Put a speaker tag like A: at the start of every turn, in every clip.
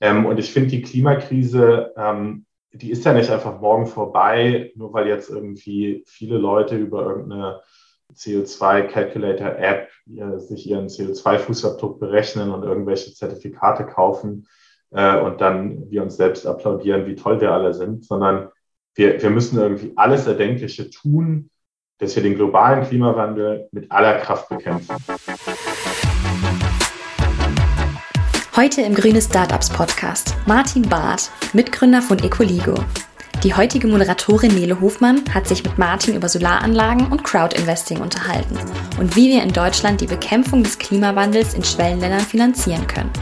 A: Ähm, und ich finde, die Klimakrise, ähm, die ist ja nicht einfach morgen vorbei, nur weil jetzt irgendwie viele Leute über irgendeine CO2-Calculator-App sich ihren CO2-Fußabdruck berechnen und irgendwelche Zertifikate kaufen äh, und dann wir uns selbst applaudieren, wie toll wir alle sind, sondern wir, wir müssen irgendwie alles Erdenkliche tun, dass wir den globalen Klimawandel mit aller Kraft bekämpfen.
B: Heute im Grüne Startups Podcast Martin Barth, Mitgründer von Ecoligo. Die heutige Moderatorin Nele Hofmann hat sich mit Martin über Solaranlagen und Crowdinvesting unterhalten und wie wir in Deutschland die Bekämpfung des Klimawandels in Schwellenländern finanzieren können.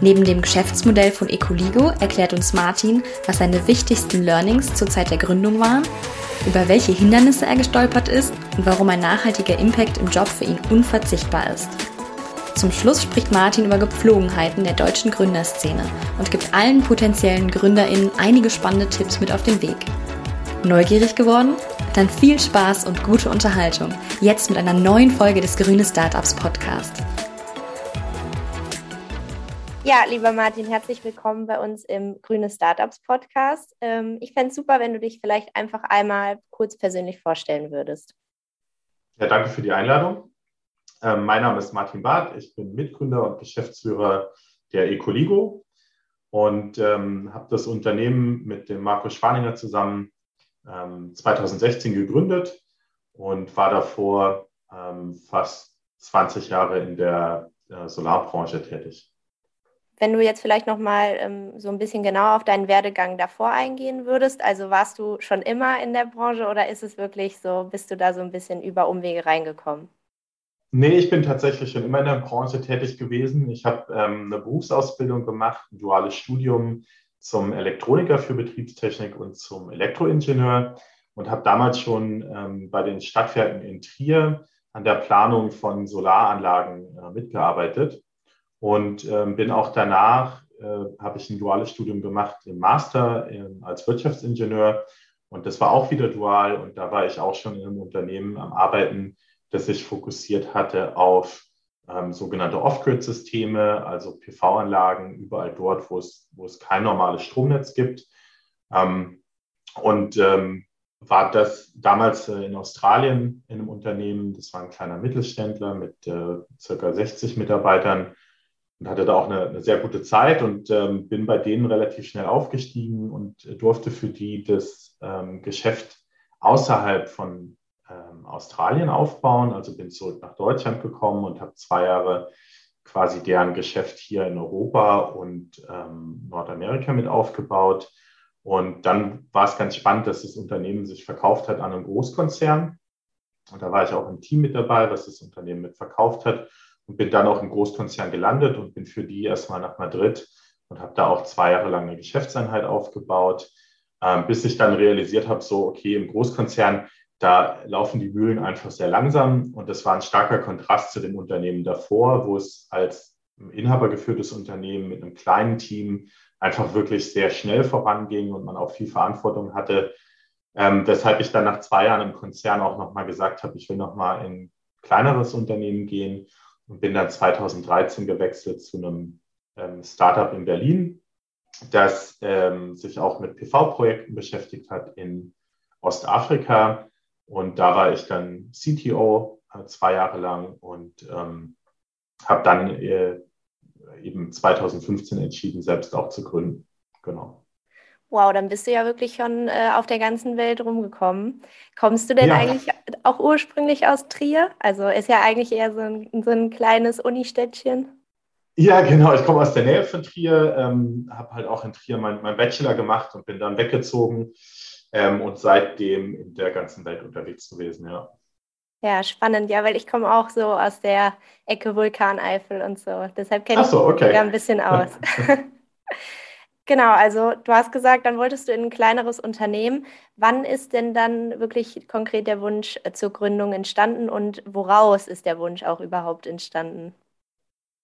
B: Neben dem Geschäftsmodell von Ecoligo erklärt uns Martin, was seine wichtigsten Learnings zur Zeit der Gründung waren, über welche Hindernisse er gestolpert ist und warum ein nachhaltiger Impact im Job für ihn unverzichtbar ist. Zum Schluss spricht Martin über Gepflogenheiten der deutschen Gründerszene und gibt allen potenziellen GründerInnen einige spannende Tipps mit auf den Weg. Neugierig geworden? Dann viel Spaß und gute Unterhaltung. Jetzt mit einer neuen Folge des Grüne Startups Podcast.
C: Ja, lieber Martin, herzlich willkommen bei uns im Grüne Startups Podcast. Ähm, ich fände es super, wenn du dich vielleicht einfach einmal kurz persönlich vorstellen würdest.
A: Ja, danke für die Einladung. Ähm, mein Name ist Martin Barth, ich bin Mitgründer und Geschäftsführer der Ecoligo und ähm, habe das Unternehmen mit dem Markus Schwaninger zusammen ähm, 2016 gegründet und war davor ähm, fast 20 Jahre in der äh, Solarbranche tätig.
C: Wenn du jetzt vielleicht noch mal ähm, so ein bisschen genauer auf deinen Werdegang davor eingehen würdest, also warst du schon immer in der Branche oder ist es wirklich so, bist du da so ein bisschen über Umwege reingekommen?
A: Nee, ich bin tatsächlich schon immer in der Branche tätig gewesen. Ich habe ähm, eine Berufsausbildung gemacht, ein duales Studium zum Elektroniker für Betriebstechnik und zum Elektroingenieur und habe damals schon ähm, bei den Stadtwerken in Trier an der Planung von Solaranlagen äh, mitgearbeitet und ähm, bin auch danach, äh, habe ich ein duales Studium gemacht im Master äh, als Wirtschaftsingenieur und das war auch wieder dual und da war ich auch schon in einem Unternehmen am Arbeiten, das sich fokussiert hatte auf ähm, sogenannte Off-Grid-Systeme, also PV-Anlagen, überall dort, wo es, wo es kein normales Stromnetz gibt. Ähm, und ähm, war das damals äh, in Australien in einem Unternehmen, das war ein kleiner Mittelständler mit äh, circa 60 Mitarbeitern und hatte da auch eine, eine sehr gute Zeit und ähm, bin bei denen relativ schnell aufgestiegen und durfte für die das ähm, Geschäft außerhalb von ähm, Australien aufbauen. Also bin zurück nach Deutschland gekommen und habe zwei Jahre quasi deren Geschäft hier in Europa und ähm, Nordamerika mit aufgebaut. Und dann war es ganz spannend, dass das Unternehmen sich verkauft hat an einen Großkonzern. Und da war ich auch im Team mit dabei, was das Unternehmen mit verkauft hat und bin dann auch im Großkonzern gelandet und bin für die erstmal nach Madrid und habe da auch zwei Jahre lang eine Geschäftseinheit aufgebaut, ähm, bis ich dann realisiert habe, so, okay, im Großkonzern da laufen die Mühlen einfach sehr langsam und das war ein starker Kontrast zu dem Unternehmen davor, wo es als inhabergeführtes Unternehmen mit einem kleinen Team einfach wirklich sehr schnell voranging und man auch viel Verantwortung hatte. Ähm, weshalb ich dann nach zwei Jahren im Konzern auch nochmal gesagt habe, ich will nochmal in ein kleineres Unternehmen gehen und bin dann 2013 gewechselt zu einem ähm, Startup in Berlin, das ähm, sich auch mit PV-Projekten beschäftigt hat in Ostafrika und da war ich dann CTO äh, zwei Jahre lang und ähm, habe dann äh, eben 2015 entschieden, selbst auch zu gründen. Genau.
C: Wow, dann bist du ja wirklich schon äh, auf der ganzen Welt rumgekommen. Kommst du denn ja. eigentlich auch ursprünglich aus Trier? Also ist ja eigentlich eher so ein, so ein kleines Unistädtchen.
A: Ja, genau. Ich komme aus der Nähe von Trier, ähm, habe halt auch in Trier meinen mein Bachelor gemacht und bin dann weggezogen ähm, und seitdem in der ganzen Welt unterwegs gewesen, ja.
C: Ja, spannend, ja, weil ich komme auch so aus der Ecke Vulkaneifel und so. Deshalb kenne ich
A: so, okay.
C: mich ein bisschen aus. genau, also du hast gesagt, dann wolltest du in ein kleineres Unternehmen. Wann ist denn dann wirklich konkret der Wunsch zur Gründung entstanden und woraus ist der Wunsch auch überhaupt entstanden?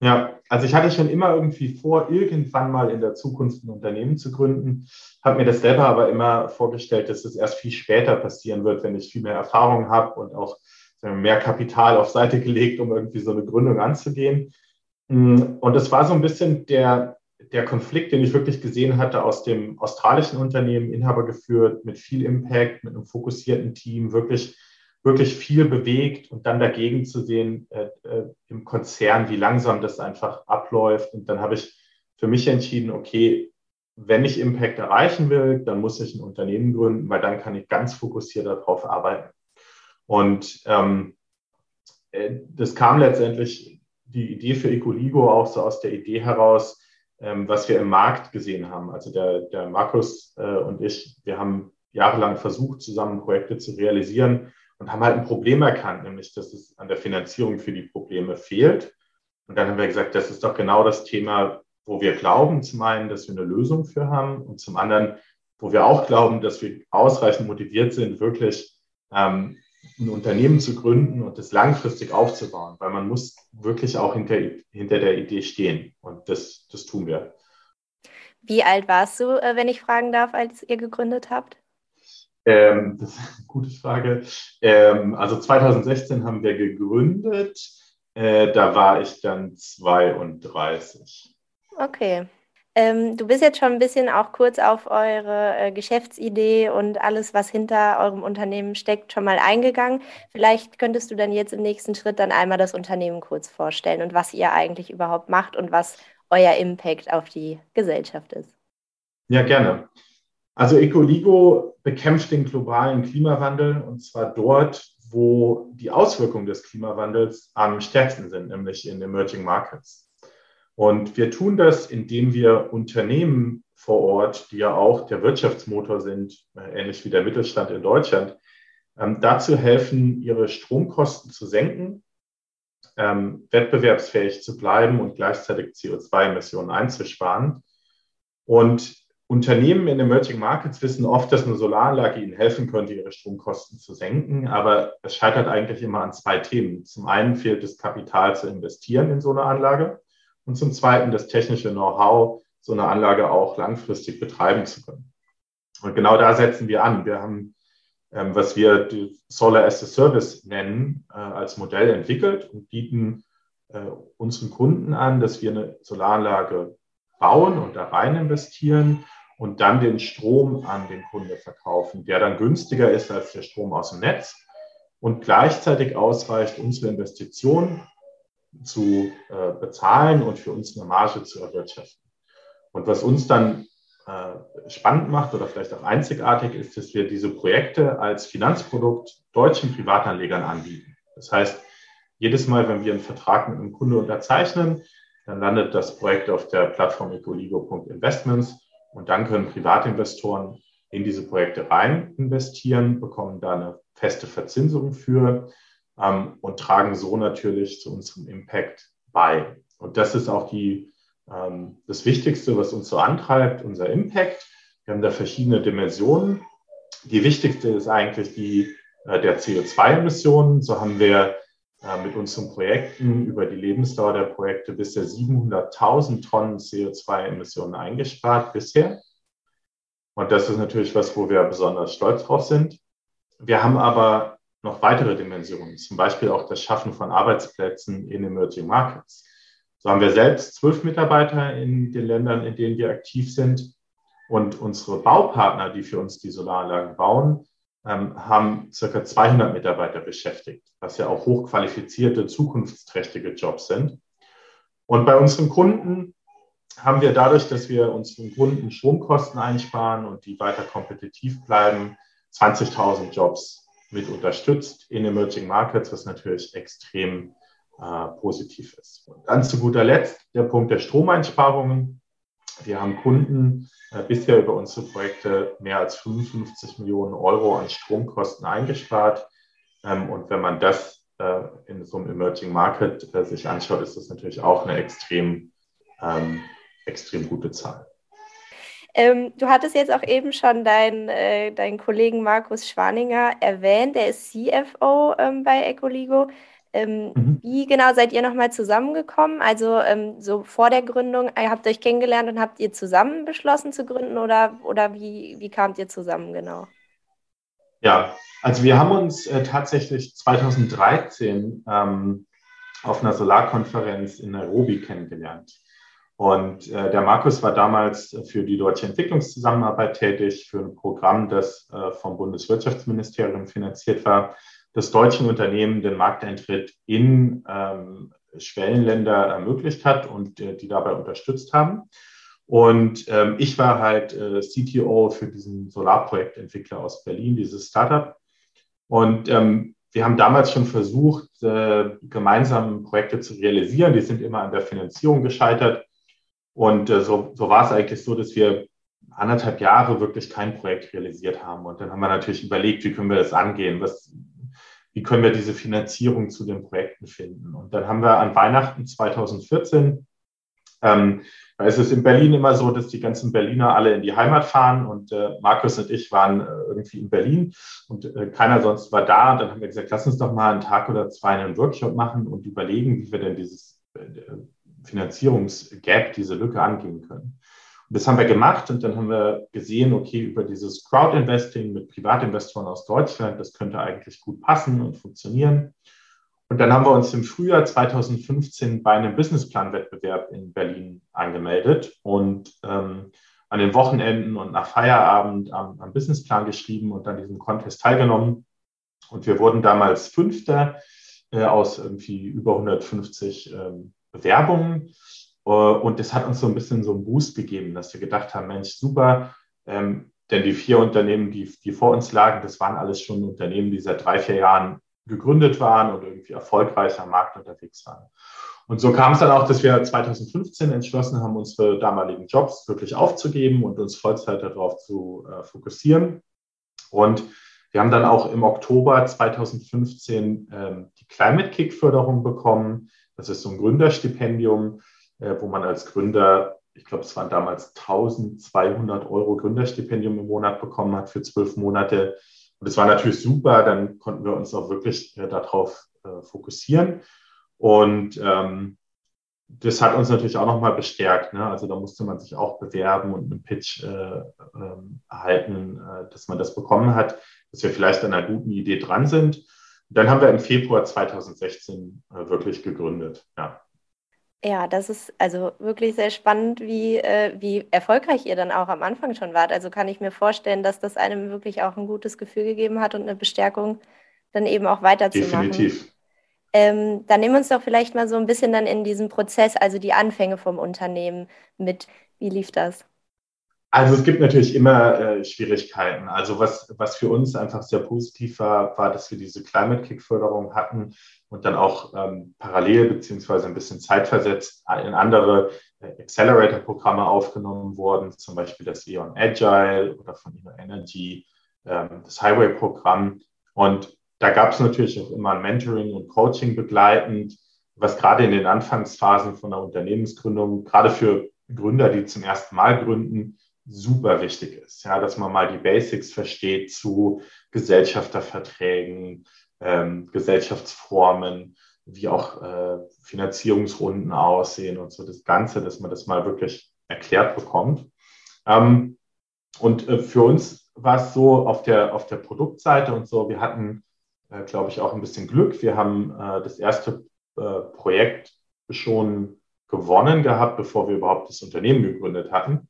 A: Ja, also ich hatte schon immer irgendwie vor, irgendwann mal in der Zukunft ein Unternehmen zu gründen, habe mir das selber aber immer vorgestellt, dass es erst viel später passieren wird, wenn ich viel mehr Erfahrung habe und auch mehr Kapital auf Seite gelegt, um irgendwie so eine Gründung anzugehen. Mm, und es war so ein bisschen der, der Konflikt, den ich wirklich gesehen hatte aus dem australischen Unternehmen, Inhaber geführt, mit viel Impact, mit einem fokussierten Team, wirklich, wirklich viel bewegt und dann dagegen zu sehen äh, äh, im Konzern, wie langsam das einfach abläuft. Und dann habe ich für mich entschieden, okay, wenn ich Impact erreichen will, dann muss ich ein Unternehmen gründen, weil dann kann ich ganz fokussiert darauf arbeiten. Und ähm, äh, das kam letztendlich die Idee für Ecoligo auch so aus der Idee heraus, ähm, was wir im Markt gesehen haben. Also der, der Markus äh, und ich, wir haben jahrelang versucht, zusammen Projekte zu realisieren und haben halt ein Problem erkannt, nämlich dass es an der Finanzierung für die Probleme fehlt. Und dann haben wir gesagt, das ist doch genau das Thema, wo wir glauben, zum einen, dass wir eine Lösung für haben und zum anderen, wo wir auch glauben, dass wir ausreichend motiviert sind, wirklich ähm, ein Unternehmen zu gründen und das langfristig aufzubauen, weil man muss wirklich auch hinter, hinter der Idee stehen und das, das tun wir.
C: Wie alt warst du, äh, wenn ich fragen darf, als ihr gegründet habt?
A: Ähm, das ist eine gute Frage. Ähm, also 2016 haben wir gegründet. Äh, da war ich dann 32.
C: Okay. Ähm, du bist jetzt schon ein bisschen auch kurz auf eure äh, Geschäftsidee und alles, was hinter eurem Unternehmen steckt, schon mal eingegangen. Vielleicht könntest du dann jetzt im nächsten Schritt dann einmal das Unternehmen kurz vorstellen und was ihr eigentlich überhaupt macht und was euer Impact auf die Gesellschaft ist.
A: Ja, gerne. Also Ecoligo bekämpft den globalen Klimawandel und zwar dort, wo die Auswirkungen des Klimawandels am stärksten sind, nämlich in Emerging Markets. Und wir tun das, indem wir Unternehmen vor Ort, die ja auch der Wirtschaftsmotor sind, äh, ähnlich wie der Mittelstand in Deutschland, ähm, dazu helfen, ihre Stromkosten zu senken, ähm, wettbewerbsfähig zu bleiben und gleichzeitig CO2-Emissionen einzusparen. Und Unternehmen in Emerging Markets wissen oft, dass eine Solaranlage ihnen helfen könnte, ihre Stromkosten zu senken. Aber es scheitert eigentlich immer an zwei Themen. Zum einen fehlt das Kapital zu investieren in so eine Anlage und zum Zweiten das technische Know-how, so eine Anlage auch langfristig betreiben zu können. Und genau da setzen wir an. Wir haben, ähm, was wir Solar as a Service nennen, äh, als Modell entwickelt und bieten äh, unseren Kunden an, dass wir eine Solaranlage bauen und da rein investieren und dann den Strom an den Kunde verkaufen, der dann günstiger ist als der Strom aus dem Netz und gleichzeitig ausreicht, unsere Investition zu äh, bezahlen und für uns eine Marge zu erwirtschaften. Und was uns dann äh, spannend macht oder vielleicht auch einzigartig ist, dass wir diese Projekte als Finanzprodukt deutschen Privatanlegern anbieten. Das heißt, jedes Mal, wenn wir einen Vertrag mit einem Kunde unterzeichnen, dann landet das Projekt auf der Plattform ecoligo.investments und dann können Privatinvestoren in diese Projekte rein investieren, bekommen da eine feste Verzinsung für ähm, und tragen so natürlich zu unserem Impact bei. Und das ist auch die, ähm, das Wichtigste, was uns so antreibt, unser Impact. Wir haben da verschiedene Dimensionen. Die wichtigste ist eigentlich die äh, der CO2-Emissionen. So haben wir mit unseren Projekten über die Lebensdauer der Projekte bisher 700.000 Tonnen CO2-Emissionen eingespart bisher. Und das ist natürlich was, wo wir besonders stolz drauf sind. Wir haben aber noch weitere Dimensionen, zum Beispiel auch das Schaffen von Arbeitsplätzen in Emerging Markets. So haben wir selbst zwölf Mitarbeiter in den Ländern, in denen wir aktiv sind. Und unsere Baupartner, die für uns die Solaranlagen bauen, haben circa 200 Mitarbeiter beschäftigt, was ja auch hochqualifizierte, zukunftsträchtige Jobs sind. Und bei unseren Kunden haben wir dadurch, dass wir unseren Kunden Stromkosten einsparen und die weiter kompetitiv bleiben, 20.000 Jobs mit unterstützt in Emerging Markets, was natürlich extrem äh, positiv ist. Und dann zu guter Letzt der Punkt der Stromeinsparungen. Wir haben Kunden äh, bisher über unsere Projekte mehr als 55 Millionen Euro an Stromkosten eingespart. Ähm, und wenn man das äh, in so einem Emerging Market äh, sich anschaut, ist das natürlich auch eine extrem, ähm, extrem gute Zahl.
C: Ähm, du hattest jetzt auch eben schon deinen äh, dein Kollegen Markus Schwaninger erwähnt, der ist CFO ähm, bei Ecoligo. Ähm, mhm. Wie genau seid ihr nochmal zusammengekommen? Also ähm, so vor der Gründung, ihr habt euch kennengelernt und habt ihr zusammen beschlossen zu gründen oder, oder wie, wie kamt ihr zusammen genau?
A: Ja, also wir haben uns äh, tatsächlich 2013 ähm, auf einer Solarkonferenz in Nairobi kennengelernt. Und äh, der Markus war damals für die deutsche Entwicklungszusammenarbeit tätig, für ein Programm, das äh, vom Bundeswirtschaftsministerium finanziert war, das deutschen Unternehmen den Markteintritt in ähm, Schwellenländer ermöglicht hat und äh, die dabei unterstützt haben. Und ähm, ich war halt äh, CTO für diesen Solarprojektentwickler aus Berlin, dieses Startup. Und ähm, wir haben damals schon versucht, äh, gemeinsam Projekte zu realisieren. Die sind immer an der Finanzierung gescheitert. Und äh, so, so war es eigentlich so, dass wir anderthalb Jahre wirklich kein Projekt realisiert haben. Und dann haben wir natürlich überlegt, wie können wir das angehen? Was, wie können wir diese Finanzierung zu den Projekten finden? Und dann haben wir an Weihnachten 2014, ähm, da ist es in Berlin immer so, dass die ganzen Berliner alle in die Heimat fahren und äh, Markus und ich waren äh, irgendwie in Berlin und äh, keiner sonst war da. Und dann haben wir gesagt, lass uns doch mal einen Tag oder zwei einen Workshop machen und überlegen, wie wir denn dieses äh, Finanzierungsgap, diese Lücke angehen können. Das haben wir gemacht und dann haben wir gesehen, okay, über dieses Crowd-Investing mit Privatinvestoren aus Deutschland, das könnte eigentlich gut passen und funktionieren. Und dann haben wir uns im Frühjahr 2015 bei einem Businessplan-Wettbewerb in Berlin angemeldet und ähm, an den Wochenenden und nach Feierabend am, am Businessplan geschrieben und an diesem Contest teilgenommen. Und wir wurden damals Fünfter äh, aus irgendwie über 150 ähm, Bewerbungen. Äh, und das hat uns so ein bisschen so einen Boost gegeben, dass wir gedacht haben, Mensch, super, ähm, denn die vier Unternehmen, die, die vor uns lagen, das waren alles schon Unternehmen, die seit drei, vier Jahren gegründet waren und irgendwie erfolgreich am Markt unterwegs waren. Und so kam es dann auch, dass wir 2015 entschlossen haben, unsere damaligen Jobs wirklich aufzugeben und uns Vollzeit darauf zu äh, fokussieren. Und wir haben dann auch im Oktober 2015 ähm, die Climate Kick Förderung bekommen. Das ist so ein Gründerstipendium, äh, wo man als Gründer, ich glaube, es waren damals 1200 Euro Gründerstipendium im Monat bekommen hat für zwölf Monate. Und das war natürlich super, dann konnten wir uns auch wirklich äh, darauf äh, fokussieren. Und ähm, das hat uns natürlich auch nochmal bestärkt. Ne? Also da musste man sich auch bewerben und einen Pitch äh, äh, erhalten, äh, dass man das bekommen hat, dass wir vielleicht an einer guten Idee dran sind. Dann haben wir im Februar 2016 äh, wirklich gegründet. Ja.
C: Ja, das ist also wirklich sehr spannend, wie, äh, wie erfolgreich ihr dann auch am Anfang schon wart. Also kann ich mir vorstellen, dass das einem wirklich auch ein gutes Gefühl gegeben hat und eine Bestärkung, dann eben auch weiterzumachen. Definitiv. Ähm, dann nehmen wir uns doch vielleicht mal so ein bisschen dann in diesen Prozess, also die Anfänge vom Unternehmen mit. Wie lief das?
A: Also es gibt natürlich immer äh, Schwierigkeiten. Also was, was für uns einfach sehr positiv war, war, dass wir diese Climate Kick Förderung hatten und dann auch ähm, parallel beziehungsweise ein bisschen zeitversetzt in andere äh, Accelerator-Programme aufgenommen wurden, zum Beispiel das E.ON Agile oder von Eon Energy, ähm, das Highway-Programm. Und da gab es natürlich auch immer ein Mentoring und Coaching begleitend, was gerade in den Anfangsphasen von der Unternehmensgründung, gerade für Gründer, die zum ersten Mal gründen, super wichtig ist. Ja, dass man mal die Basics versteht zu Gesellschafterverträgen, ähm, Gesellschaftsformen, wie auch äh, Finanzierungsrunden aussehen und so das Ganze, dass man das mal wirklich erklärt bekommt. Ähm, und äh, für uns war es so auf der, auf der Produktseite und so, wir hatten, äh, glaube ich, auch ein bisschen Glück. Wir haben äh, das erste äh, Projekt schon gewonnen gehabt, bevor wir überhaupt das Unternehmen gegründet hatten.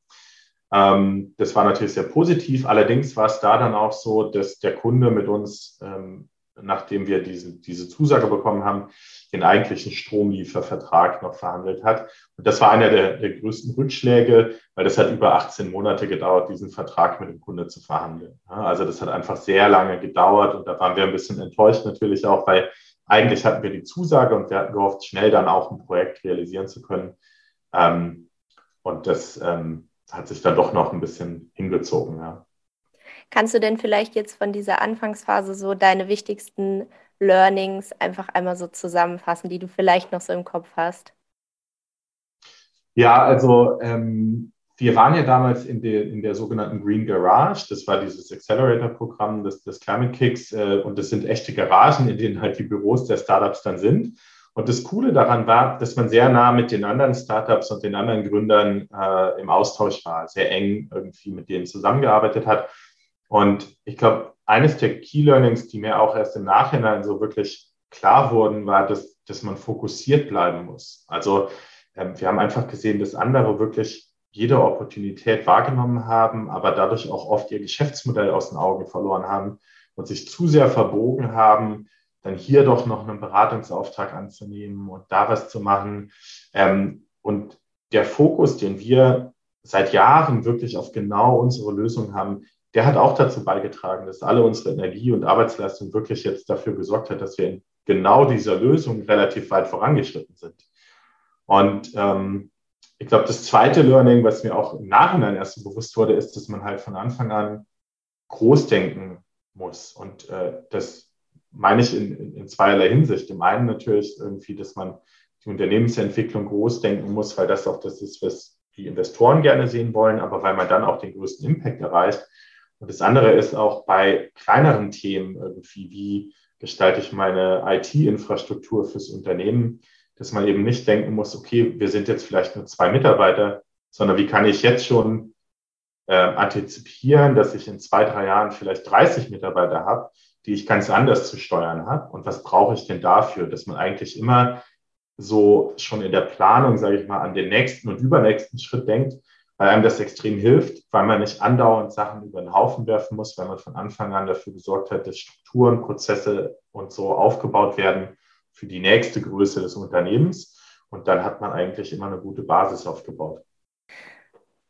A: Ähm, das war natürlich sehr positiv. Allerdings war es da dann auch so, dass der Kunde mit uns ähm, nachdem wir diese, diese Zusage bekommen haben, den eigentlichen Stromliefervertrag noch verhandelt hat. Und das war einer der, der größten Rückschläge, weil das hat über 18 Monate gedauert, diesen Vertrag mit dem Kunde zu verhandeln. Also das hat einfach sehr lange gedauert und da waren wir ein bisschen enttäuscht natürlich auch, weil eigentlich hatten wir die Zusage und wir hatten gehofft, schnell dann auch ein Projekt realisieren zu können. Ähm, und das ähm, hat sich dann doch noch ein bisschen hingezogen. Ja.
C: Kannst du denn vielleicht jetzt von dieser Anfangsphase so deine wichtigsten Learnings einfach einmal so zusammenfassen, die du vielleicht noch so im Kopf hast?
A: Ja, also ähm, wir waren ja damals in der, in der sogenannten Green Garage. Das war dieses Accelerator-Programm des, des Climate Kicks. Äh, und das sind echte Garagen, in denen halt die Büros der Startups dann sind. Und das Coole daran war, dass man sehr nah mit den anderen Startups und den anderen Gründern äh, im Austausch war, sehr eng irgendwie mit denen zusammengearbeitet hat. Und ich glaube, eines der Key Learnings, die mir auch erst im Nachhinein so wirklich klar wurden, war, dass, dass man fokussiert bleiben muss. Also ähm, wir haben einfach gesehen, dass andere wirklich jede Opportunität wahrgenommen haben, aber dadurch auch oft ihr Geschäftsmodell aus den Augen verloren haben und sich zu sehr verbogen haben, dann hier doch noch einen Beratungsauftrag anzunehmen und da was zu machen. Ähm, und der Fokus, den wir seit Jahren wirklich auf genau unsere Lösung haben, der hat auch dazu beigetragen, dass alle unsere Energie und Arbeitsleistung wirklich jetzt dafür gesorgt hat, dass wir in genau dieser Lösung relativ weit vorangeschritten sind. Und ähm, ich glaube, das zweite Learning, was mir auch im Nachhinein erst so bewusst wurde, ist, dass man halt von Anfang an groß denken muss. Und äh, das meine ich in, in, in zweierlei Hinsicht. Im einen natürlich irgendwie, dass man die Unternehmensentwicklung groß denken muss, weil das auch das ist, was die Investoren gerne sehen wollen, aber weil man dann auch den größten Impact erreicht. Und das andere ist auch bei kleineren Themen irgendwie, wie gestalte ich meine IT-Infrastruktur fürs Unternehmen, dass man eben nicht denken muss, okay, wir sind jetzt vielleicht nur zwei Mitarbeiter, sondern wie kann ich jetzt schon äh, antizipieren, dass ich in zwei, drei Jahren vielleicht 30 Mitarbeiter habe, die ich ganz anders zu steuern habe. Und was brauche ich denn dafür? Dass man eigentlich immer so schon in der Planung, sage ich mal, an den nächsten und übernächsten Schritt denkt, weil einem das extrem hilft, weil man nicht andauernd Sachen über den Haufen werfen muss, weil man von Anfang an dafür gesorgt hat, dass Strukturen, Prozesse und so aufgebaut werden für die nächste Größe des Unternehmens. Und dann hat man eigentlich immer eine gute Basis aufgebaut.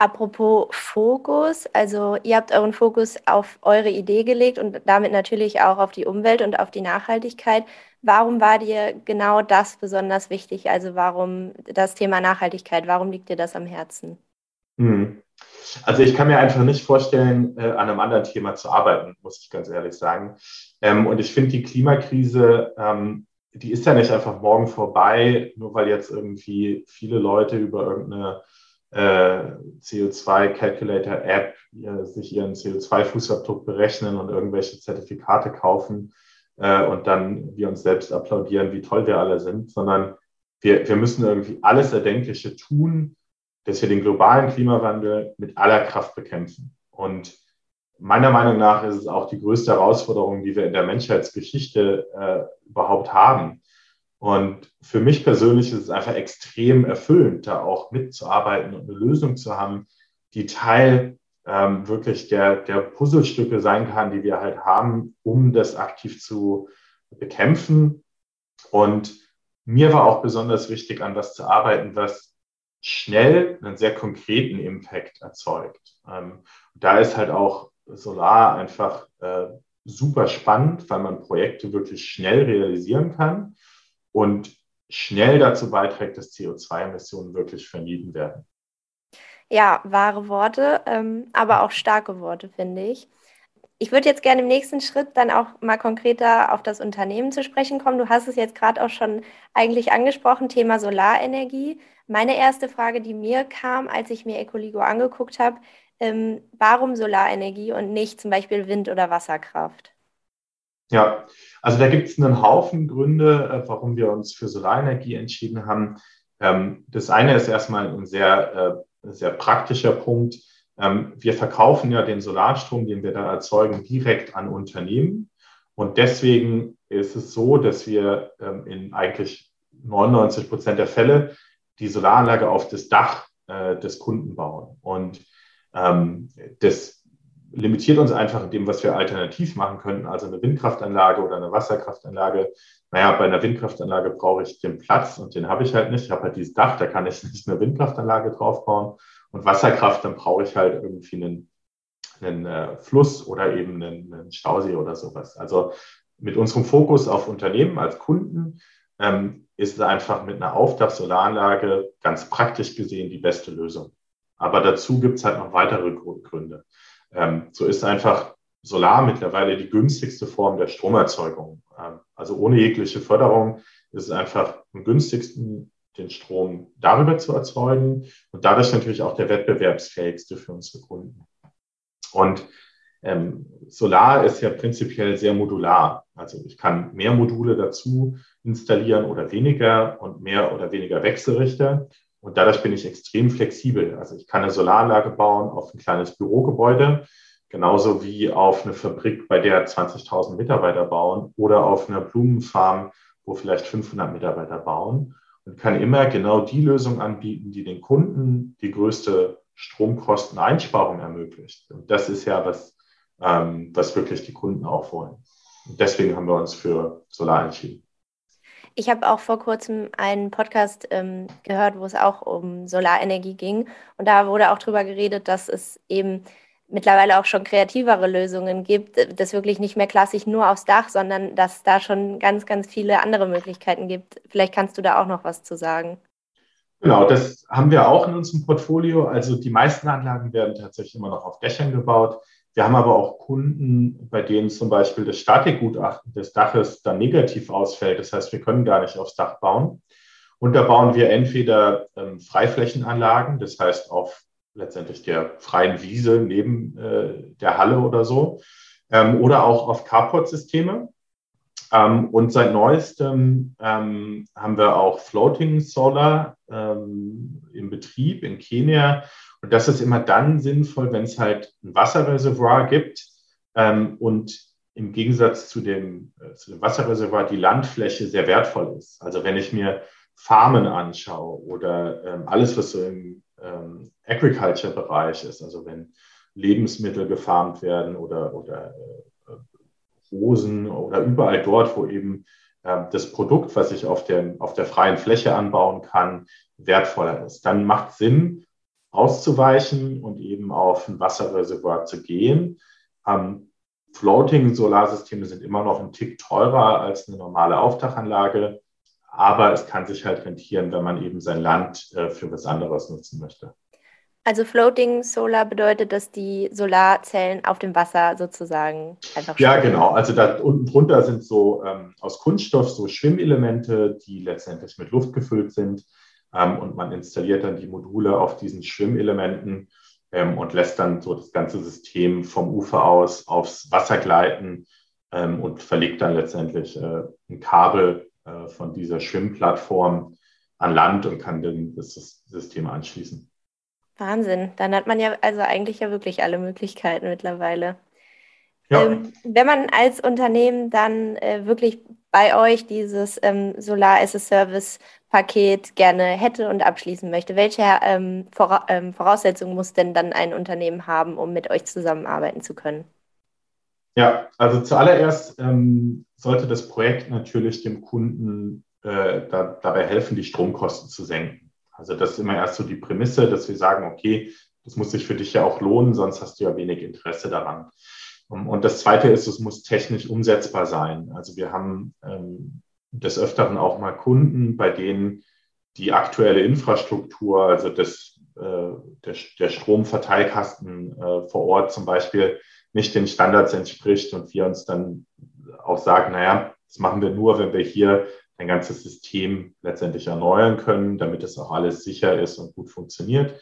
C: Apropos Fokus, also ihr habt euren Fokus auf eure Idee gelegt und damit natürlich auch auf die Umwelt und auf die Nachhaltigkeit. Warum war dir genau das besonders wichtig? Also warum das Thema Nachhaltigkeit? Warum liegt dir das am Herzen?
A: Hm. Also ich kann mir einfach nicht vorstellen, äh, an einem anderen Thema zu arbeiten, muss ich ganz ehrlich sagen. Ähm, und ich finde die Klimakrise, ähm, die ist ja nicht einfach morgen vorbei, nur weil jetzt irgendwie viele Leute über irgendeine äh, CO2-Calculator-App sich ihren CO2-Fußabdruck berechnen und irgendwelche Zertifikate kaufen äh, und dann wir uns selbst applaudieren, wie toll wir alle sind, sondern wir, wir müssen irgendwie alles Erdenkliche tun, dass wir den globalen Klimawandel mit aller Kraft bekämpfen. Und meiner Meinung nach ist es auch die größte Herausforderung, die wir in der Menschheitsgeschichte äh, überhaupt haben. Und für mich persönlich ist es einfach extrem erfüllend, da auch mitzuarbeiten und eine Lösung zu haben, die Teil ähm, wirklich der, der Puzzlestücke sein kann, die wir halt haben, um das aktiv zu bekämpfen. Und mir war auch besonders wichtig, an was zu arbeiten, was schnell einen sehr konkreten Impact erzeugt. Ähm, da ist halt auch Solar einfach äh, super spannend, weil man Projekte wirklich schnell realisieren kann und schnell dazu beiträgt, dass CO2-Emissionen wirklich vermieden werden.
C: Ja, wahre Worte, ähm, aber auch starke Worte, finde ich. Ich würde jetzt gerne im nächsten Schritt dann auch mal konkreter auf das Unternehmen zu sprechen kommen. Du hast es jetzt gerade auch schon eigentlich angesprochen, Thema Solarenergie. Meine erste Frage, die mir kam, als ich mir Ecoligo angeguckt habe, ähm, warum Solarenergie und nicht zum Beispiel Wind- oder Wasserkraft?
A: Ja, also da gibt es einen Haufen Gründe, äh, warum wir uns für Solarenergie entschieden haben. Ähm, das eine ist erstmal ein sehr, äh, sehr praktischer Punkt. Ähm, wir verkaufen ja den Solarstrom, den wir da erzeugen, direkt an Unternehmen. Und deswegen ist es so, dass wir ähm, in eigentlich 99 Prozent der Fälle die Solaranlage auf das Dach äh, des Kunden bauen. Und das limitiert uns einfach in dem, was wir alternativ machen könnten, also eine Windkraftanlage oder eine Wasserkraftanlage. Naja, bei einer Windkraftanlage brauche ich den Platz und den habe ich halt nicht. Ich habe halt dieses Dach, da kann ich nicht eine Windkraftanlage draufbauen. Und Wasserkraft, dann brauche ich halt irgendwie einen, einen äh, Fluss oder eben einen, einen, Stausee oder sowas. Also mit unserem Fokus auf Unternehmen als Kunden ähm, ist es einfach mit einer Aufdach-Solaranlage ganz praktisch gesehen die beste Lösung. Aber dazu gibt es halt noch weitere Gründe. Ähm, so ist einfach Solar mittlerweile die günstigste Form der Stromerzeugung. Ähm, also ohne jegliche Förderung ist es einfach am günstigsten, den Strom darüber zu erzeugen und dadurch natürlich auch der wettbewerbsfähigste für unsere Kunden. Und ähm, Solar ist ja prinzipiell sehr modular. Also ich kann mehr Module dazu installieren oder weniger und mehr oder weniger Wechselrichter. Und dadurch bin ich extrem flexibel. Also ich kann eine Solaranlage bauen auf ein kleines Bürogebäude, genauso wie auf eine Fabrik, bei der 20.000 Mitarbeiter bauen oder auf einer Blumenfarm, wo vielleicht 500 Mitarbeiter bauen. und kann immer genau die Lösung anbieten, die den Kunden die größte Stromkosteneinsparung ermöglicht. Und das ist ja was, ähm, was wirklich die Kunden auch wollen. Und deswegen haben wir uns für Solar entschieden.
C: Ich habe auch vor kurzem einen Podcast ähm, gehört, wo es auch um Solarenergie ging. Und da wurde auch darüber geredet, dass es eben mittlerweile auch schon kreativere Lösungen gibt, das wirklich nicht mehr klassisch nur aufs Dach, sondern dass da schon ganz, ganz viele andere Möglichkeiten gibt. Vielleicht kannst du da auch noch was zu sagen.
A: Genau, das haben wir auch in unserem Portfolio. Also die meisten Anlagen werden tatsächlich immer noch auf Dächern gebaut. Wir haben aber auch Kunden, bei denen zum Beispiel das Statikgutachten des Daches dann negativ ausfällt. Das heißt, wir können gar nicht aufs Dach bauen. Und da bauen wir entweder ähm, Freiflächenanlagen, das heißt auf letztendlich der freien Wiese neben äh, der Halle oder so, ähm, oder auch auf Carport-Systeme. Ähm, und seit neuestem ähm, haben wir auch Floating Solar ähm, im Betrieb in Kenia. Und das ist immer dann sinnvoll, wenn es halt ein Wasserreservoir gibt ähm, und im Gegensatz zu dem, äh, zu dem Wasserreservoir die Landfläche sehr wertvoll ist. Also wenn ich mir Farmen anschaue oder ähm, alles, was so im ähm, Agriculture-Bereich ist, also wenn Lebensmittel gefarmt werden oder, oder äh, Rosen oder überall dort, wo eben äh, das Produkt, was ich auf der, auf der freien Fläche anbauen kann, wertvoller ist. Dann macht es Sinn, auszuweichen und eben auf ein Wasserreservoir zu gehen. Ähm, Floating-Solarsysteme sind immer noch ein Tick teurer als eine normale Aufdachanlage. Aber es kann sich halt rentieren, wenn man eben sein Land äh, für was anderes nutzen möchte.
C: Also Floating Solar bedeutet, dass die Solarzellen auf dem Wasser sozusagen einfach
A: Ja, schwimmen. genau. Also da unten drunter sind so ähm, aus Kunststoff so Schwimmelemente, die letztendlich mit Luft gefüllt sind. Ähm, und man installiert dann die Module auf diesen Schwimmelementen ähm, und lässt dann so das ganze System vom Ufer aus aufs Wasser gleiten ähm, und verlegt dann letztendlich äh, ein Kabel äh, von dieser Schwimmplattform an Land und kann dann das System anschließen.
C: Wahnsinn. Dann hat man ja also eigentlich ja wirklich alle Möglichkeiten mittlerweile. Ja. Ähm, wenn man als Unternehmen dann äh, wirklich bei euch dieses ähm, Solar as a Service Paket gerne hätte und abschließen möchte, welche ähm, Vora ähm, Voraussetzungen muss denn dann ein Unternehmen haben, um mit euch zusammenarbeiten zu können?
A: Ja, also zuallererst ähm, sollte das Projekt natürlich dem Kunden äh, da, dabei helfen, die Stromkosten zu senken. Also das ist immer erst so die Prämisse, dass wir sagen, okay, das muss sich für dich ja auch lohnen, sonst hast du ja wenig Interesse daran. Und das Zweite ist, es muss technisch umsetzbar sein. Also wir haben ähm, des Öfteren auch mal Kunden, bei denen die aktuelle Infrastruktur, also das, äh, der, der Stromverteilkasten äh, vor Ort zum Beispiel, nicht den Standards entspricht und wir uns dann auch sagen, naja, das machen wir nur, wenn wir hier ein ganzes System letztendlich erneuern können, damit es auch alles sicher ist und gut funktioniert.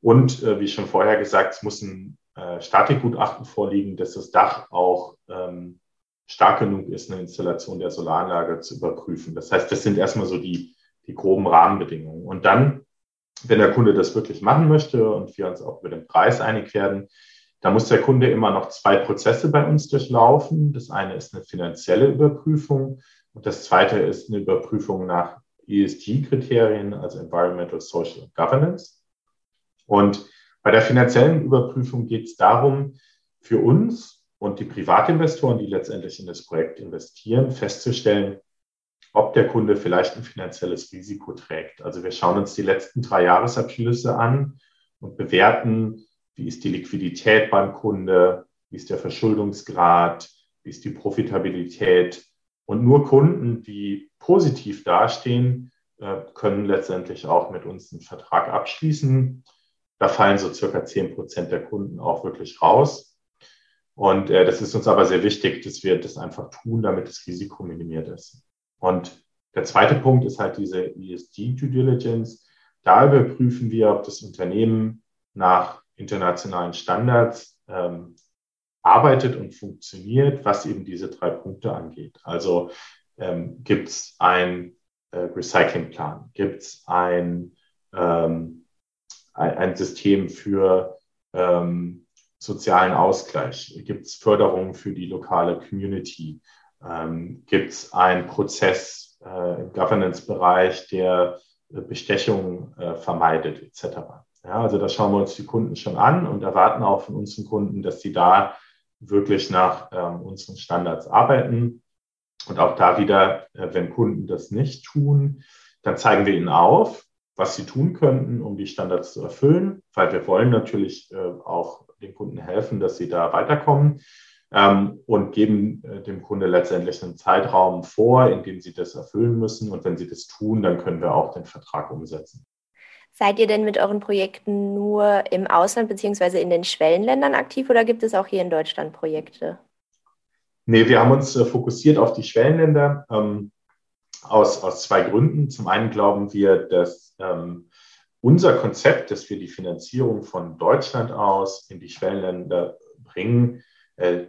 A: Und äh, wie schon vorher gesagt, es muss ein äh, Statikgutachten vorliegen, dass das Dach auch ähm, stark genug ist, eine Installation der Solaranlage zu überprüfen. Das heißt, das sind erstmal so die, die groben Rahmenbedingungen. Und dann, wenn der Kunde das wirklich machen möchte und wir uns auch über den Preis einig werden, da muss der Kunde immer noch zwei Prozesse bei uns durchlaufen. Das eine ist eine finanzielle Überprüfung und das zweite ist eine Überprüfung nach ESG-Kriterien, also Environmental, Social Governance. Und bei der finanziellen Überprüfung geht es darum, für uns und die Privatinvestoren, die letztendlich in das Projekt investieren, festzustellen, ob der Kunde vielleicht ein finanzielles Risiko trägt. Also wir schauen uns die letzten drei Jahresabschlüsse an und bewerten, wie ist die Liquidität beim Kunde? Wie ist der Verschuldungsgrad? Wie ist die Profitabilität? Und nur Kunden, die positiv dastehen, äh, können letztendlich auch mit uns einen Vertrag abschließen. Da fallen so circa 10 Prozent der Kunden auch wirklich raus. Und äh, das ist uns aber sehr wichtig, dass wir das einfach tun, damit das Risiko minimiert ist. Und der zweite Punkt ist halt diese ESG-Due Diligence. Da überprüfen wir, ob das Unternehmen nach internationalen Standards ähm, arbeitet und funktioniert, was eben diese drei Punkte angeht. Also ähm, gibt es ein äh, Recyclingplan, gibt es ein, ähm, ein, ein, System für ähm, sozialen Ausgleich, gibt es Förderungen für die lokale Community, ähm, gibt es einen Prozess äh, im Governance-Bereich, der äh, Bestechung äh, vermeidet, etc. Ja, also da schauen wir uns die Kunden schon an und erwarten auch von unseren Kunden, dass sie da wirklich nach ähm, unseren Standards arbeiten. Und auch da wieder, äh, wenn Kunden das nicht tun, dann zeigen wir ihnen auf, was sie tun könnten, um die Standards zu erfüllen, weil wir wollen natürlich äh, auch den Kunden helfen, dass sie da weiterkommen ähm, und geben äh, dem Kunde letztendlich einen Zeitraum vor, in dem sie das erfüllen müssen. Und wenn sie das tun, dann können wir auch den Vertrag umsetzen.
C: Seid ihr denn mit euren Projekten nur im Ausland bzw. in den Schwellenländern aktiv oder gibt es auch hier in Deutschland Projekte?
A: Nee, wir haben uns äh, fokussiert auf die Schwellenländer ähm, aus, aus zwei Gründen. Zum einen glauben wir, dass ähm, unser Konzept, dass wir die Finanzierung von Deutschland aus in die Schwellenländer bringen, äh,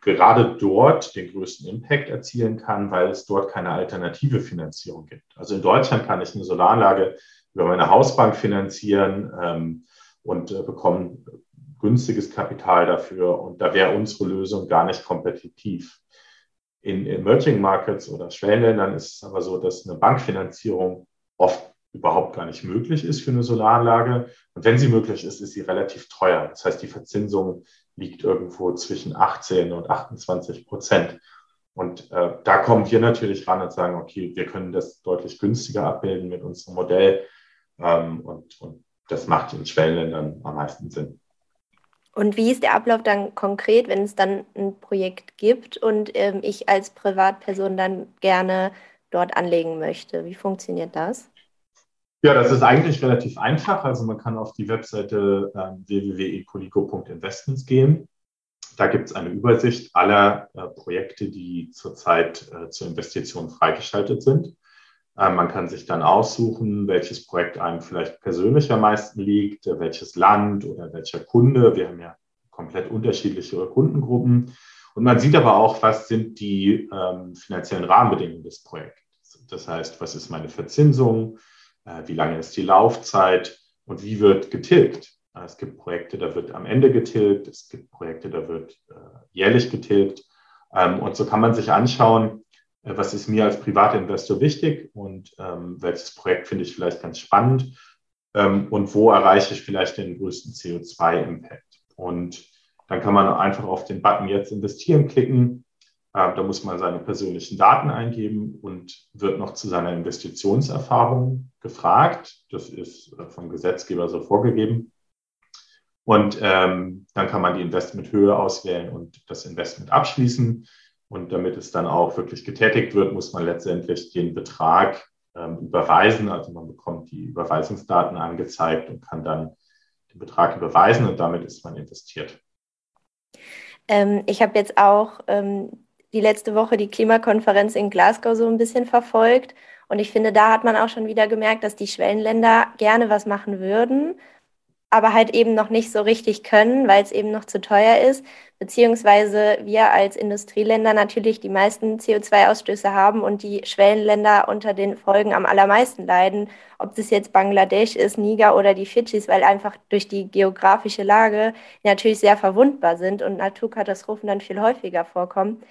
A: gerade dort den größten Impact erzielen kann, weil es dort keine alternative Finanzierung gibt. Also in Deutschland kann ich eine Solaranlage über meine Hausbank finanzieren ähm, und äh, bekomme günstiges Kapital dafür. Und da wäre unsere Lösung gar nicht kompetitiv. In Emerging Markets oder Schwellenländern ist es aber so, dass eine Bankfinanzierung oft überhaupt gar nicht möglich ist für eine Solaranlage. Und wenn sie möglich ist, ist sie relativ teuer. Das heißt, die Verzinsung liegt irgendwo zwischen 18 und 28 Prozent. Und äh, da kommen wir natürlich ran und sagen, okay, wir können das deutlich günstiger abbilden mit unserem Modell. Ähm, und, und das macht in Schwellenländern am meisten Sinn.
C: Und wie ist der Ablauf dann konkret, wenn es dann ein Projekt gibt und ähm, ich als Privatperson dann gerne dort anlegen möchte? Wie funktioniert das?
A: Ja, das ist eigentlich relativ einfach. Also man kann auf die Webseite äh, www.ecolico.investments gehen. Da gibt es eine Übersicht aller äh, Projekte, die zurzeit äh, zur Investition freigeschaltet sind. Äh, man kann sich dann aussuchen, welches Projekt einem vielleicht persönlich am meisten liegt, äh, welches Land oder welcher Kunde. Wir haben ja komplett unterschiedliche Kundengruppen. Und man sieht aber auch, was sind die ähm, finanziellen Rahmenbedingungen des Projekts. Das heißt, was ist meine Verzinsung? Äh, wie lange ist die Laufzeit und wie wird getilgt. Äh, es gibt Projekte, da wird am Ende getilgt, es gibt Projekte, da wird äh, jährlich getilgt. Ähm, und so kann man sich anschauen, was ist mir als Privatinvestor wichtig und ähm, welches Projekt finde ich vielleicht ganz spannend ähm, und wo erreiche ich vielleicht den größten CO2-Impact. Und dann kann man einfach auf den Button jetzt investieren klicken äh, da muss man seine persönlichen Daten eingeben und wird noch zu seiner Investitionserfahrung gefragt. Das ist äh, vom Gesetzgeber so vorgegeben. Und ähm, dann kann man die Investmenthöhe auswählen und das Investment abschließen. Und damit es dann auch wirklich getätigt wird, muss man letztendlich den Betrag ähm, überweisen. Also man bekommt die Überweisungsdaten angezeigt und kann dann den Betrag überweisen und damit ist man investiert.
C: Ähm, ich habe jetzt auch ähm, die letzte Woche die Klimakonferenz in Glasgow so ein bisschen verfolgt. Und ich finde, da hat man auch schon wieder gemerkt, dass die Schwellenländer gerne was machen würden, aber halt eben noch nicht so richtig können, weil es eben noch zu teuer ist, beziehungsweise wir als Industrieländer natürlich die meisten CO2-Ausstöße haben und die Schwellenländer unter den Folgen am allermeisten leiden, ob das jetzt Bangladesch ist, Niger oder die Fidschis, weil einfach durch die geografische Lage natürlich sehr verwundbar sind und Naturkatastrophen dann viel häufiger vorkommen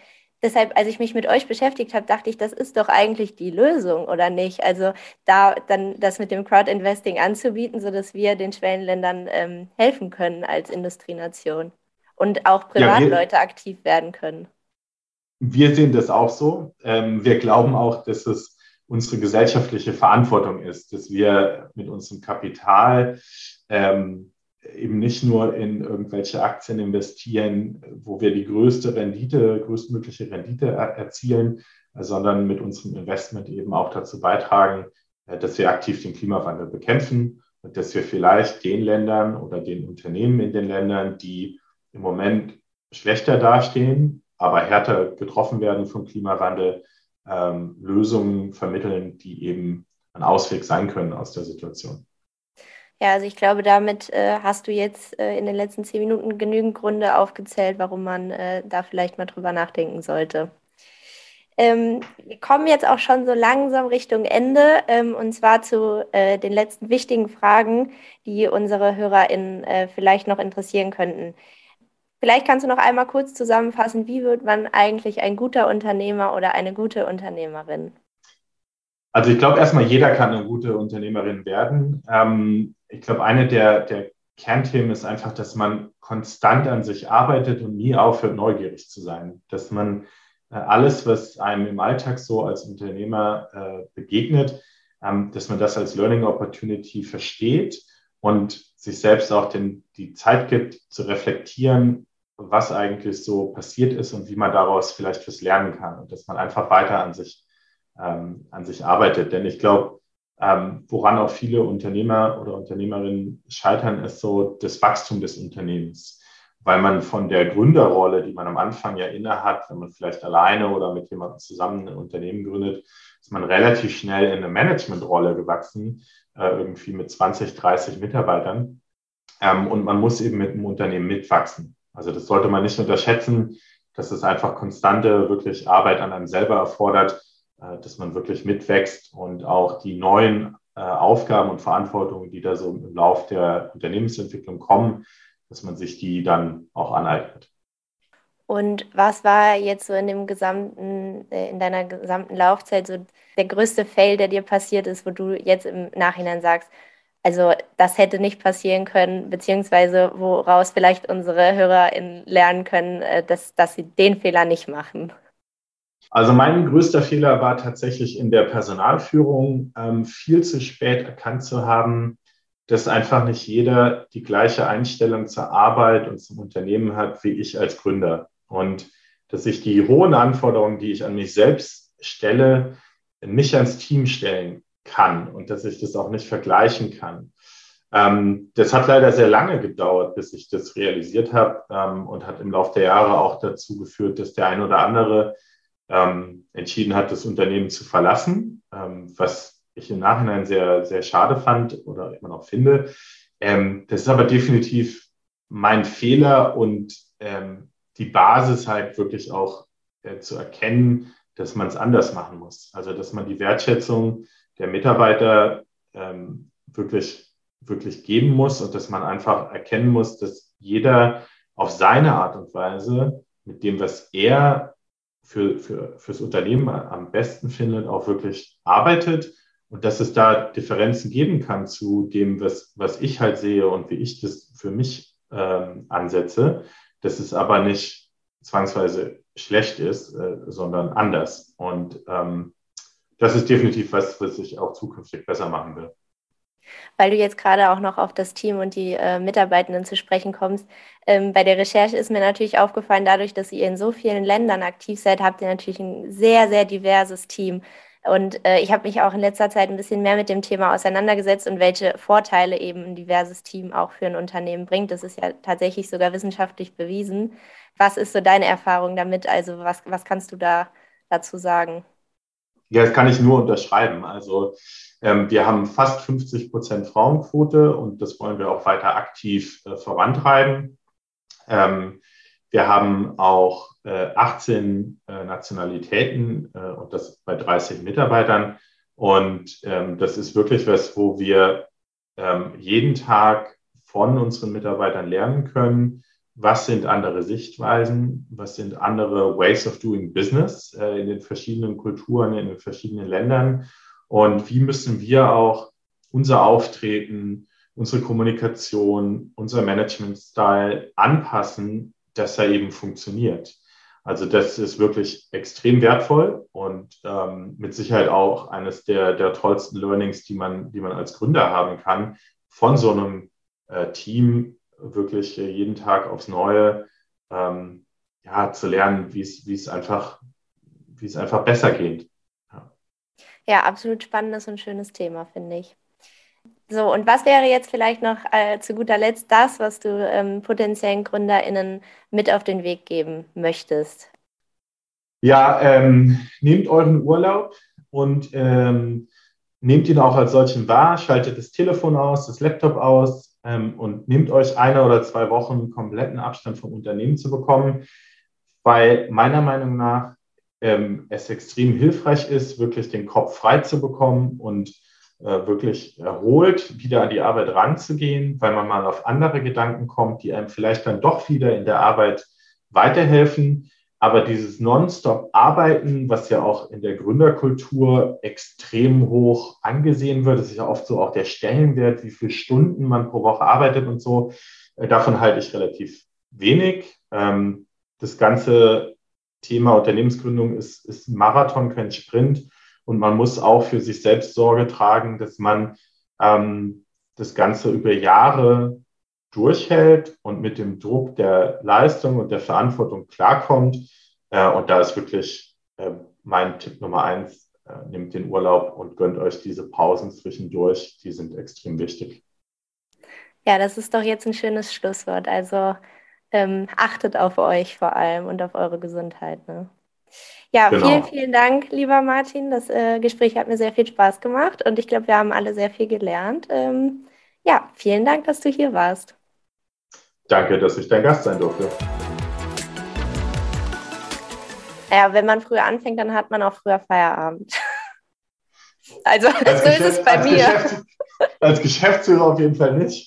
C: deshalb, als ich mich mit euch beschäftigt habe, dachte ich, das ist doch eigentlich die Lösung, oder nicht? Also da dann das mit dem Crowdinvesting anzubieten, sodass wir den Schwellenländern ähm, helfen können als Industrienation und auch Privatleute ja, aktiv werden können.
A: Wir sehen das auch so. Ähm, wir glauben auch, dass es unsere gesellschaftliche Verantwortung ist, dass wir mit unserem Kapital ähm, eben nicht nur in irgendwelche Aktien investieren, wo wir die größte Rendite, größtmögliche Rendite erzielen, sondern mit unserem Investment eben auch dazu beitragen, äh, dass wir aktiv den Klimawandel bekämpfen und dass wir vielleicht den Ländern oder den Unternehmen in den Ländern, die im Moment schlechter dastehen, aber härter getroffen werden vom Klimawandel, ähm, Lösungen vermitteln, die eben ein Ausweg sein können aus der Situation.
C: Ja, also ich glaube, damit äh, hast du jetzt äh, in den letzten zehn Minuten genügend Gründe aufgezählt, warum man äh, da vielleicht mal drüber nachdenken sollte. Ähm, wir kommen jetzt auch schon so langsam Richtung Ende ähm, und zwar zu äh, den letzten wichtigen Fragen, die unsere HörerInnen äh, vielleicht noch interessieren könnten. Vielleicht kannst du noch einmal kurz zusammenfassen, wie wird man eigentlich ein guter Unternehmer oder eine gute Unternehmerin?
A: Also ich glaube erstmal, jeder kann eine gute Unternehmerin werden. Ähm, ich glaube, eine der, der Kernthemen ist einfach, dass man konstant an sich arbeitet und nie aufhört, neugierig zu sein. Dass man äh, alles, was einem im Alltag so als Unternehmer äh, begegnet, ähm, dass man das als Learning Opportunity versteht und sich selbst auch den, die Zeit gibt, zu reflektieren, was eigentlich so passiert ist und wie man daraus vielleicht was lernen kann und dass man einfach weiter an sich, ähm, an sich arbeitet. Denn ich glaube, ähm, woran auch viele Unternehmer oder Unternehmerinnen scheitern, ist so das Wachstum des Unternehmens. Weil man von der Gründerrolle, die man am Anfang ja inne hat, wenn man vielleicht alleine oder mit jemandem zusammen ein Unternehmen gründet, ist man relativ schnell in eine Managementrolle gewachsen, äh, irgendwie mit 20, 30 Mitarbeitern. Ähm, und man muss eben mit dem Unternehmen mitwachsen. Also das sollte man nicht unterschätzen, dass es einfach konstante, wirklich Arbeit an einem selber erfordert, dass man wirklich mitwächst und auch die neuen äh, Aufgaben und Verantwortungen, die da so im Lauf der Unternehmensentwicklung kommen, dass man sich die dann auch aneignet.
C: Und was war jetzt so in dem gesamten, äh, in deiner gesamten Laufzeit so der größte Fail, der dir passiert ist, wo du jetzt im Nachhinein sagst, also das hätte nicht passieren können, beziehungsweise woraus vielleicht unsere HörerInnen lernen können, dass, dass sie den Fehler nicht machen?
A: Also mein größter Fehler war tatsächlich in der Personalführung, ähm, viel zu spät erkannt zu haben, dass einfach nicht jeder die gleiche Einstellung zur Arbeit und zum Unternehmen hat wie ich als Gründer. Und dass ich die hohen Anforderungen, die ich an mich selbst stelle, nicht ans Team stellen kann und dass ich das auch nicht vergleichen kann. Ähm, das hat leider sehr lange gedauert, bis ich das realisiert habe ähm, und hat im Laufe der Jahre auch dazu geführt, dass der ein oder andere ähm, entschieden hat, das Unternehmen zu verlassen, ähm, was ich im Nachhinein sehr, sehr schade fand oder immer noch finde. Ähm, das ist aber definitiv mein Fehler und ähm, die Basis halt wirklich auch äh, zu erkennen, dass man es anders machen muss. Also dass man die Wertschätzung der Mitarbeiter ähm, wirklich, wirklich geben muss und dass man einfach erkennen muss, dass jeder auf seine Art und Weise mit dem, was er für, für, fürs Unternehmen am besten findet, auch wirklich arbeitet und dass es da Differenzen geben kann zu dem, was, was ich halt sehe und wie ich das für mich ähm, ansetze, dass es aber nicht zwangsweise schlecht ist, äh, sondern anders. Und ähm, das ist definitiv was, was ich auch zukünftig besser machen will.
C: Weil du jetzt gerade auch noch auf das Team und die äh, Mitarbeitenden zu sprechen kommst. Ähm, bei der Recherche ist mir natürlich aufgefallen, dadurch, dass ihr in so vielen Ländern aktiv seid, habt ihr natürlich ein sehr, sehr diverses Team. Und äh, ich habe mich auch in letzter Zeit ein bisschen mehr mit dem Thema auseinandergesetzt und welche Vorteile eben ein diverses Team auch für ein Unternehmen bringt. Das ist ja tatsächlich sogar wissenschaftlich bewiesen. Was ist so deine Erfahrung damit? Also was, was kannst du da dazu sagen?
A: Ja, das kann ich nur unterschreiben. Also wir haben fast 50 Prozent Frauenquote und das wollen wir auch weiter aktiv äh, vorantreiben. Ähm, wir haben auch äh, 18 äh, Nationalitäten äh, und das bei 30 Mitarbeitern. Und ähm, das ist wirklich was, wo wir ähm, jeden Tag von unseren Mitarbeitern lernen können, was sind andere Sichtweisen, was sind andere Ways of Doing Business in den verschiedenen Kulturen, in den verschiedenen Ländern und wie müssen wir auch unser Auftreten, unsere Kommunikation, unser Management-Style anpassen, dass er eben funktioniert. Also das ist wirklich extrem wertvoll und ähm, mit Sicherheit auch eines der, der tollsten Learnings, die man, die man als Gründer haben kann, von so einem äh, Team wirklich jeden Tag aufs Neue ähm, ja, zu lernen, wie es einfach, wie es einfach besser geht.
C: Ja. absolut spannendes und schönes Thema, finde ich. So, und was wäre jetzt vielleicht noch äh, zu guter Letzt das, was du ähm, potenziellen GründerInnen mit auf den Weg geben möchtest?
A: Ja, ähm, nehmt euren Urlaub und ähm, nehmt ihn auch als solchen wahr, schaltet das Telefon aus, das Laptop aus, ähm, und nehmt euch eine oder zwei Wochen kompletten Abstand vom Unternehmen zu bekommen, weil meiner Meinung nach ähm, es extrem hilfreich ist, wirklich den Kopf frei zu bekommen und äh, wirklich erholt, wieder an die Arbeit ranzugehen, weil man mal auf andere Gedanken kommt, die einem vielleicht dann doch wieder in der Arbeit weiterhelfen. Aber dieses Nonstop-Arbeiten, was ja auch in der Gründerkultur extrem hoch angesehen wird, das ist ja oft so auch der Stellenwert, wie viele Stunden man pro Woche arbeitet und so, äh, davon halte ich relativ wenig. Ähm, das ganze Thema Unternehmensgründung ist, ist Marathon, kein Sprint. Und man muss auch für sich selbst Sorge tragen, dass man ähm, das Ganze über Jahre durchhält und mit dem Druck der Leistung und der Verantwortung klarkommt. Äh, und da ist wirklich äh, mein Tipp Nummer eins, äh, nehmt den Urlaub und gönnt euch diese Pausen zwischendurch. Die sind extrem wichtig.
C: Ja, das ist doch jetzt ein schönes Schlusswort. Also ähm, achtet auf euch vor allem und auf eure Gesundheit. Ne? Ja, genau. vielen, vielen Dank, lieber Martin. Das äh, Gespräch hat mir sehr viel Spaß gemacht und ich glaube, wir haben alle sehr viel gelernt. Ähm, ja, vielen Dank, dass du hier warst.
A: Danke, dass ich dein Gast sein durfte.
C: Ja, wenn man früher anfängt, dann hat man auch früher Feierabend. Also als so ist es bei
A: als
C: mir.
A: Geschäfts als Geschäftsführer auf jeden Fall nicht.